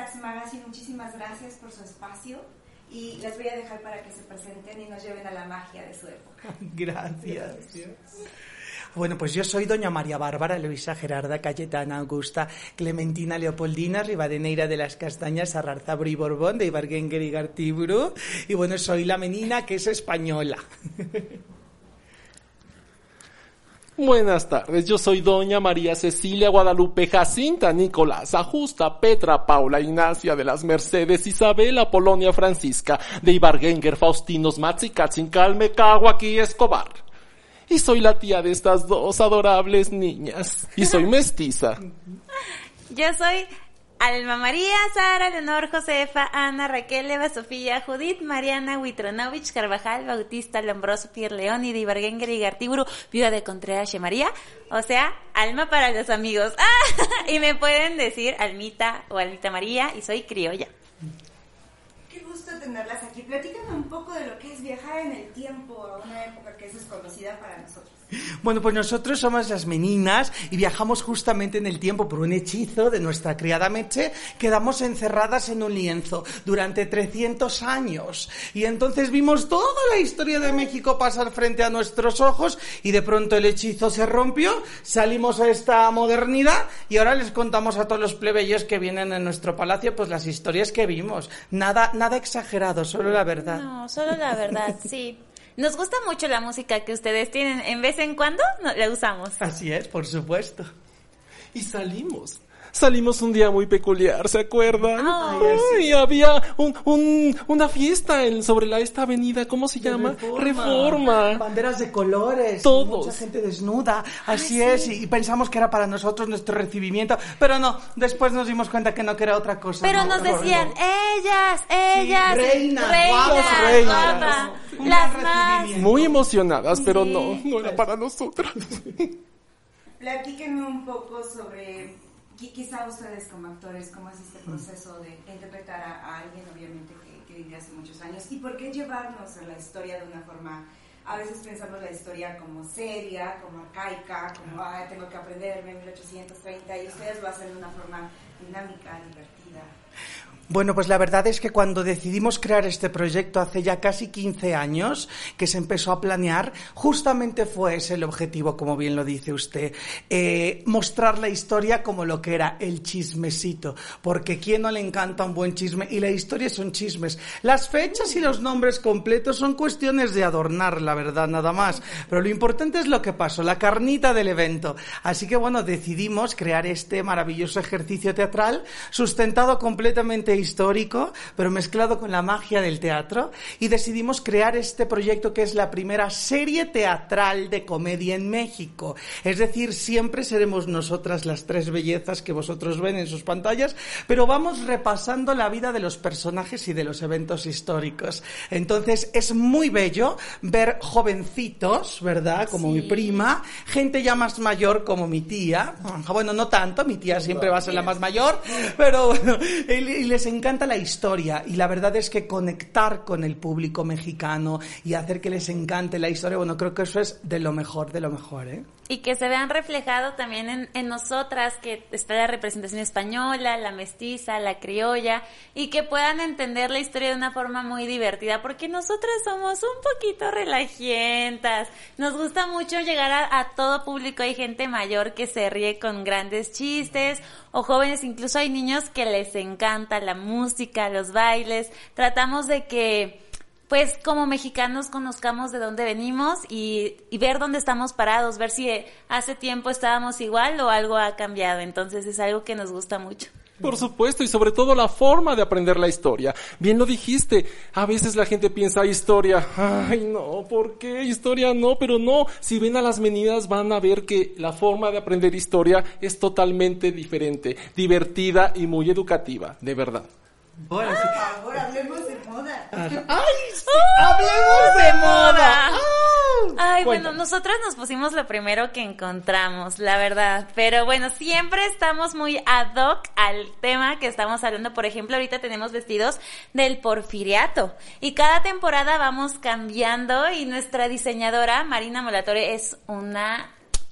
Sax Magazine, muchísimas gracias por su espacio y las voy a dejar para que se presenten y nos lleven a la magia de su época. Gracias. Bueno, pues yo soy doña María Bárbara, Luisa Gerarda, Cayetana Augusta, Clementina Leopoldina, Rivadeneira de las Castañas, Arrarzabro y Borbón, de Ibarguenguer y Gartiburu. Y bueno, soy la menina que es española. Buenas tardes, yo soy doña María Cecilia Guadalupe Jacinta Nicolás Ajusta Petra Paula Ignacia de las Mercedes Isabela Polonia Francisca de Ibargenger Faustinos Calme Caguaqui Escobar. Y soy la tía de estas dos adorables niñas. Y soy mestiza. Yo soy Alma María, Sara, Leonor, Josefa, Ana, Raquel, Eva, Sofía, Judith, Mariana, Witronovich, Carvajal, Bautista, Lombroso, Pierre León y Gartiburu, viuda de Contreras María. O sea, alma para los amigos. Y me pueden decir Almita o Almita María y soy criolla. Qué gusto tenerlas aquí. Platícame un poco de lo que es viajar en el tiempo a una época que es desconocida para nosotros. Bueno, pues nosotros somos las meninas y viajamos justamente en el tiempo por un hechizo de nuestra criada Meche. Quedamos encerradas en un lienzo durante 300 años. Y entonces vimos toda la historia de México pasar frente a nuestros ojos y de pronto el hechizo se rompió, salimos a esta modernidad y ahora les contamos a todos los plebeyos que vienen en nuestro palacio pues las historias que vimos. Nada, nada exagerado, solo la verdad. No, solo la verdad, sí. Nos gusta mucho la música que ustedes tienen. En vez en cuando la usamos. Así es, por supuesto. Y salimos. Salimos un día muy peculiar, ¿se acuerdan? Ay, Ay, había un, un, una fiesta en, sobre la, esta avenida, ¿cómo se llama? Reforma. Banderas de colores. Todos. Mucha gente desnuda. Así es. Y, y pensamos que era para nosotros nuestro recibimiento. Pero no, después nos dimos cuenta que no, que era otra cosa. Pero No, nos no, decían, no. ellas, ellas, reinas, reinas, guapas reinas. guapas, las más. Muy emocionadas, pero Sí. no, no era para nosotras. Platíquenme un poco sobre, quizá ustedes como actores, cómo es este proceso de interpretar a, alguien, obviamente, que, que vivió hace muchos años, y por qué llevarnos a la historia de una forma, a veces pensamos la historia como seria, como arcaica, como, ah, tengo que aprenderme 1830, y ustedes lo hacen de una forma dinámica, divertida. Bueno, pues la verdad es que cuando decidimos crear este proyecto hace ya casi 15 años que se empezó a planear, justamente fue ese el objetivo, como bien lo dice usted, eh, mostrar la historia como lo que era el chismecito, porque ¿quién no le encanta un buen chisme? Y la historia son chismes. Las fechas y los nombres completos son cuestiones de adornar, la verdad, nada más. Pero lo importante es lo que pasó, la carnita del evento. Así que bueno, decidimos crear este maravilloso ejercicio teatral sustentado completamente histórico, pero mezclado con la magia del teatro, y decidimos crear este proyecto que es la primera serie teatral de comedia en México. Es decir, siempre seremos nosotras las tres bellezas que vosotros ven en sus pantallas, pero vamos repasando la vida de los personajes y de los eventos históricos. Entonces, es muy bello ver jovencitos, ¿verdad? Como mi prima, gente ya más mayor como mi tía. Bueno, no tanto, mi tía siempre va a ser la más mayor, pero bueno, y y les encanta la historia y la verdad es que conectar con el público mexicano y hacer que les encante la historia, bueno, creo que eso es de lo mejor, de lo mejor, ¿eh? Y que se vean reflejado también en, en nosotras, que está la representación española, la mestiza, la criolla, y que puedan entender la historia de una forma muy divertida, porque nosotras somos un poquito relajientas. Nos gusta mucho llegar a, a todo público. Hay gente mayor que se ríe con grandes chistes, o jóvenes, incluso hay niños que les encanta la música, los bailes. Tratamos de que pues como mexicanos conozcamos de dónde venimos y, y ver dónde estamos parados, ver si hace tiempo estábamos igual o algo ha cambiado. Entonces es algo que nos gusta mucho. Por supuesto, y sobre todo la forma de aprender la historia. Bien lo dijiste, a veces la gente piensa historia, ay no, ¿por qué historia no? Pero no, si ven a las meninas van a ver que la forma de aprender historia es totalmente diferente, divertida y muy educativa, de verdad. Sí. Hablemos de moda. ¡Ay, sí! ¡Hablemos de moda! ¡Ah! Ay, bueno, nosotras nos pusimos lo primero que encontramos, la verdad. Pero bueno, siempre estamos muy ad hoc al tema que estamos hablando. Por ejemplo, ahorita tenemos vestidos del porfiriato. Y cada temporada vamos cambiando y nuestra diseñadora, Marina Molatore, es una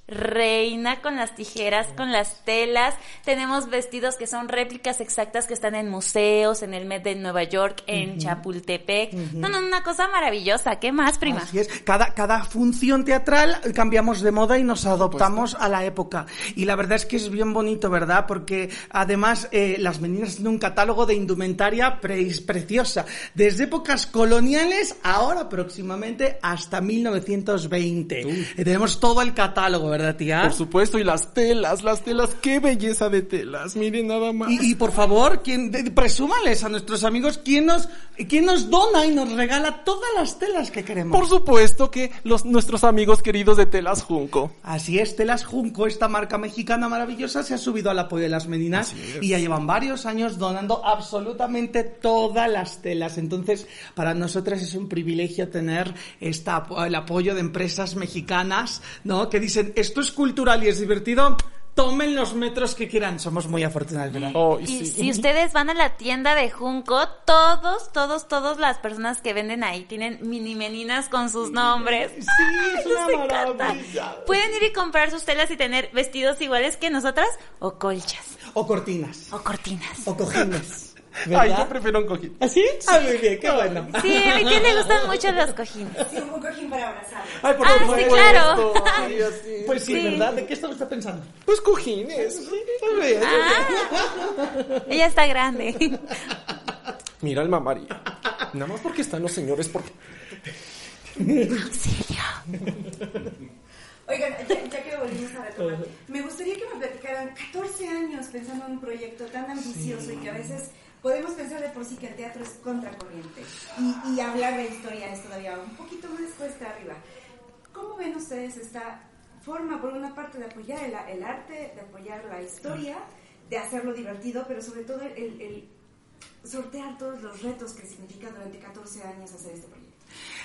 reina con las tijeras, con las telas. Tenemos vestidos que son réplicas exactas que están en museos, en el Met de Nueva York, en Chapultepec. No, no, una cosa maravillosa. ¿Qué más, prima? Así es. Cada, cada función teatral cambiamos de moda y nos adoptamos a la época. Y la verdad es que es bien bonito, ¿verdad? Porque además eh, las meninas tienen un catálogo de indumentaria pre- preciosa. Desde épocas coloniales, ahora próximamente hasta 1920. Eh, tenemos todo el catálogo, ¿verdad, tía? Por supuesto, y las telas, las telas, qué belleza de telas, miren nada más. Y, y, por favor, ¿quién, de- presúmales a nuestros amigos quién nos, quién nos dona y nos regala todas las telas que queremos. Por supuesto que los, nuestros amigos queridos de Telas Junco. Así es, Telas Junco, esta marca mexicana maravillosa, se ha subido al apoyo de las meninas y ya llevan varios años donando absolutamente todas las telas. Entonces, para nosotras es un privilegio tener esta, el apoyo de empresas mexicanas, ¿no? Que dicen, esto es cultural y es divertido, tomen los metros que quieran. Somos muy afortunados, ¿verdad? Oh, y sí. si ustedes van a la tienda de Junco, todos, todos, todas las personas que venden ahí tienen mini meninas con sus nombres. Sí, Ay, es una nos encanta. maravilla. Pueden ir y comprar sus telas y tener vestidos iguales que nosotras, o colchas, O cortinas, o cortinas. o cojines. Ay, yo prefiero un cojín. ¿Así? Ah, muy bien, qué bueno. Sí, a mi tía le gustan mucho los cojines. Sí, un cojín para abrazar. Ay, por Ah, sí, claro. Así. Pues sí, Sí. ¿verdad? ¿De qué estaba usted pensando? Pues cojines. Ah, ella está grande. Mira el María. Nada más porque están los señores, porque... Auxilio. Oigan, ya, ya que volvimos a retomar, me gustaría que me platicaran 14 años pensando en un proyecto tan ambicioso y que a veces podemos pensar de por sí que el teatro es contracorriente y, y hablar de historia es todavía un poquito más cuesta arriba. ¿Cómo ven ustedes esta forma, por una parte, de apoyar el, el arte, de apoyar la historia, de hacerlo divertido, pero sobre todo el, el sortear todos los retos que significa durante 14 años hacer este proyecto?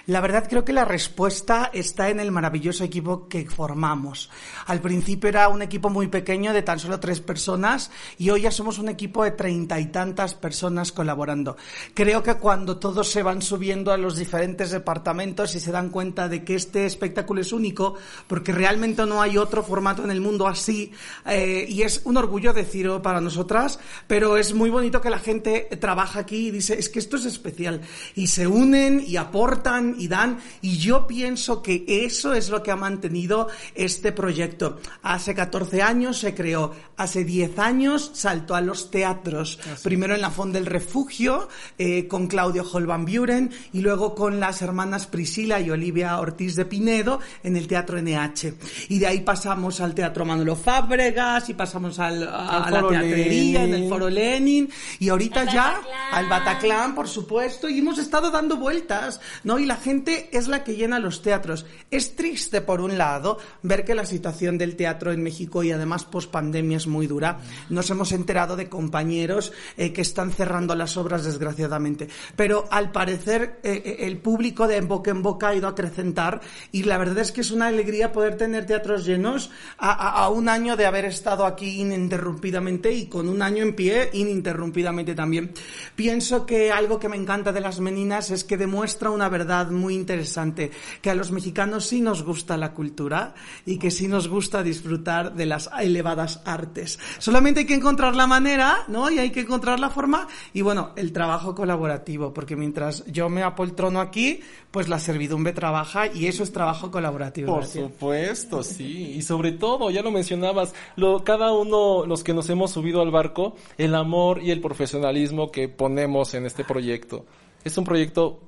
La verdad creo que la respuesta está en el maravilloso equipo que formamos. Al principio era un equipo muy pequeño de tan solo tres personas y hoy ya somos un equipo de treinta y tantas personas colaborando. Creo que cuando todos se van subiendo a los diferentes departamentos y se dan cuenta de que este espectáculo es único, porque realmente no hay otro formato en el mundo así, eh, y es un orgullo decirlo para nosotras, pero es muy bonito que la gente trabaja aquí y dice, es que esto es especial, y se unen y aportan y dan, y yo pienso que eso es lo que ha mantenido este proyecto. Hace 14 años se creó, hace 10 años saltó a los teatros, primero en la Fond del Refugio, eh, con Claudio Holban Buren, y luego con las hermanas Priscila y Olivia Ortiz de Pinedo en el Teatro NH. Y de ahí pasamos al Teatro Manolo Fábregas, y pasamos al, a, la teatrería, en el. Foro Lenin, y ahorita Al ya Bataclan. al Bataclan, por supuesto, y hemos estado dando vueltas, ¿no? Y la gente es la que llena los teatros. Es triste, por un lado, ver que la situación del teatro en México y además post pandemia es muy dura. Nos hemos enterado de compañeros eh, que están cerrando las obras, desgraciadamente. Pero al parecer, eh, eh, el público de boca en boca ha ido a acrecentar y la verdad es que es una alegría poder tener teatros llenos a, a- a un año de haber estado aquí ininterrumpidamente y con un año en pie ininterrumpidamente también. Pienso que algo que me encanta de las meninas es que demuestra una verdad muy interesante, que a los mexicanos sí nos gusta la cultura y que sí nos gusta disfrutar de las elevadas artes. Solamente hay que encontrar la manera, ¿no? Y hay que encontrar la forma y bueno, el trabajo colaborativo, porque mientras yo me apoltrono aquí, pues la servidumbre trabaja y eso es trabajo colaborativo. Por supuesto, sí. Y sobre todo, ya lo mencionabas, lo, cada uno, los que nos hemos subido al barco, el amor y el profesionalismo que ponemos en este proyecto. Es un proyecto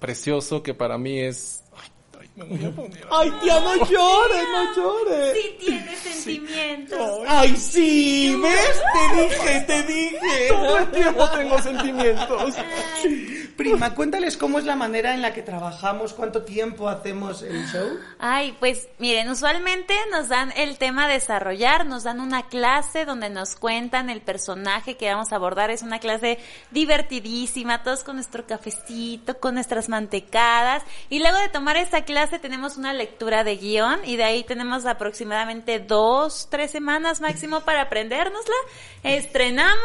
precioso que para mí es... me. Ay, tía, no llores, no llores. Sí tiene sentimientos. Ay, sí, ¿ves? Te dije, te dije. Todo el tiempo tengo sentimientos. Prima, cuéntales cómo es la manera en la que trabajamos, cuánto tiempo hacemos el show. Ay, pues miren, usualmente nos dan el tema a desarrollar, nos dan una clase donde nos cuentan el personaje que vamos a abordar. Es una clase divertidísima, todos con nuestro cafecito, con nuestras mantecadas. Y luego de tomar esta clase tenemos una lectura de guion y de ahí tenemos aproximadamente dos, tres semanas máximo para aprendérnosla. Estrenamos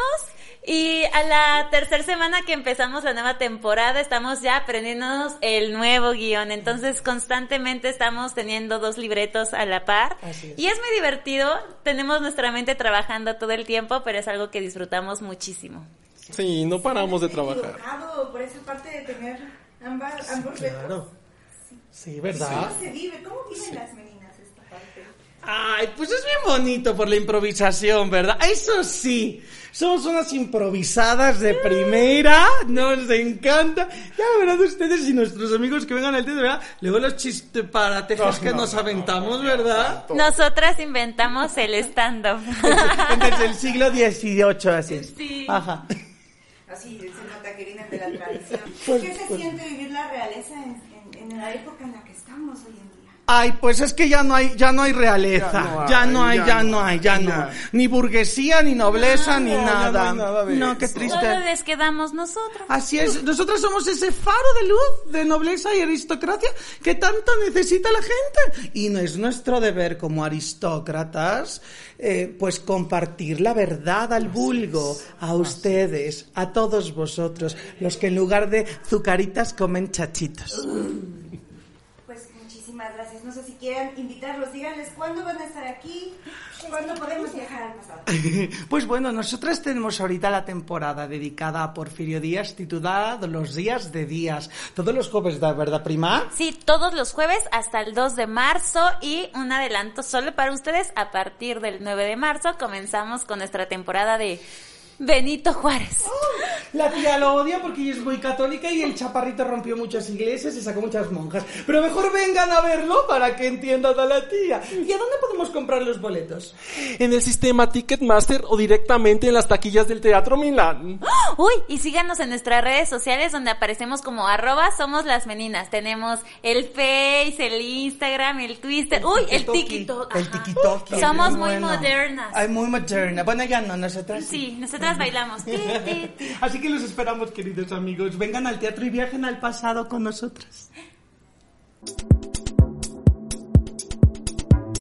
Y a la tercera semana que empezamos la nueva temporada, estamos ya aprendiéndonos el nuevo guion. Entonces, constantemente estamos teniendo dos libretos a la par. Así es. Y es muy divertido. Tenemos nuestra mente trabajando todo el tiempo, pero es algo que disfrutamos muchísimo. Sí, no paramos de trabajar. por esa parte de tener ambas, ambos retos. Sí, ¿verdad? ¿Cómo se vive? ¿Cómo viven las meninas esta parte? Ay, pues es bien bonito por la improvisación, ¿verdad? Eso sí, somos unas improvisadas de primera, nos encanta. Ya verán ustedes y nuestros amigos que vengan al teatro, ¿verdad? Luego los chistes que nos aventamos, ¿verdad? Nosotras inventamos el stand-up. Desde el siglo XVIII, así. Sí. Ajá. Así, se nota que vienen de la tradición. Pues- ¿Qué se pues- siente vivir la realeza en, en- la época en la que estamos hoy? Ay, pues es que ya no hay, ya no hay realeza, ya no hay, ya no hay, ya no, ya. ni burguesía, ni nobleza, ni no hay nada. nada de No, qué triste. Solo les quedamos nosotros. Así es, nosotros somos ese faro de luz de nobleza y aristocracia que tanto necesita la gente. Y no es nuestro deber como aristócratas, eh, pues compartir la verdad al vulgo, a ustedes, a todos vosotros, los que en lugar de zucaritas comen chachitos. No sé si quieran invitarlos, díganles cuándo van a estar aquí, cuándo podemos viajar al pasado. Pues bueno, nosotros tenemos ahorita la temporada dedicada a Porfirio Díaz titulada Los días de días. Todos los jueves, ¿da- ¿verdad, prima? Sí, todos los jueves hasta el 2 de marzo y un adelanto solo para ustedes. A partir del 9 de marzo comenzamos con nuestra temporada de Benito Juárez. La tía lo odia porque ella es muy católica y el chaparrito rompió muchas iglesias y sacó muchas monjas. Pero mejor vengan a verlo para que entiendan a la tía. ¿Y a dónde podemos comprar los boletos? En el sistema Ticketmaster o directamente en las taquillas del Teatro Milán. Uy, y síganos en nuestras redes sociales donde aparecemos como arroba somos las meninas. Tenemos el Face, el Instagram, el Twitter. Uy, el TikTok. El ajá. tikitoki. Somos muy bueno. modernas. Ay, muy moderna. Bueno, ya no, nosotras Sí, nosotras bailamos. Así que los esperamos, queridos amigos. Vengan al teatro y viajen al pasado con nosotras.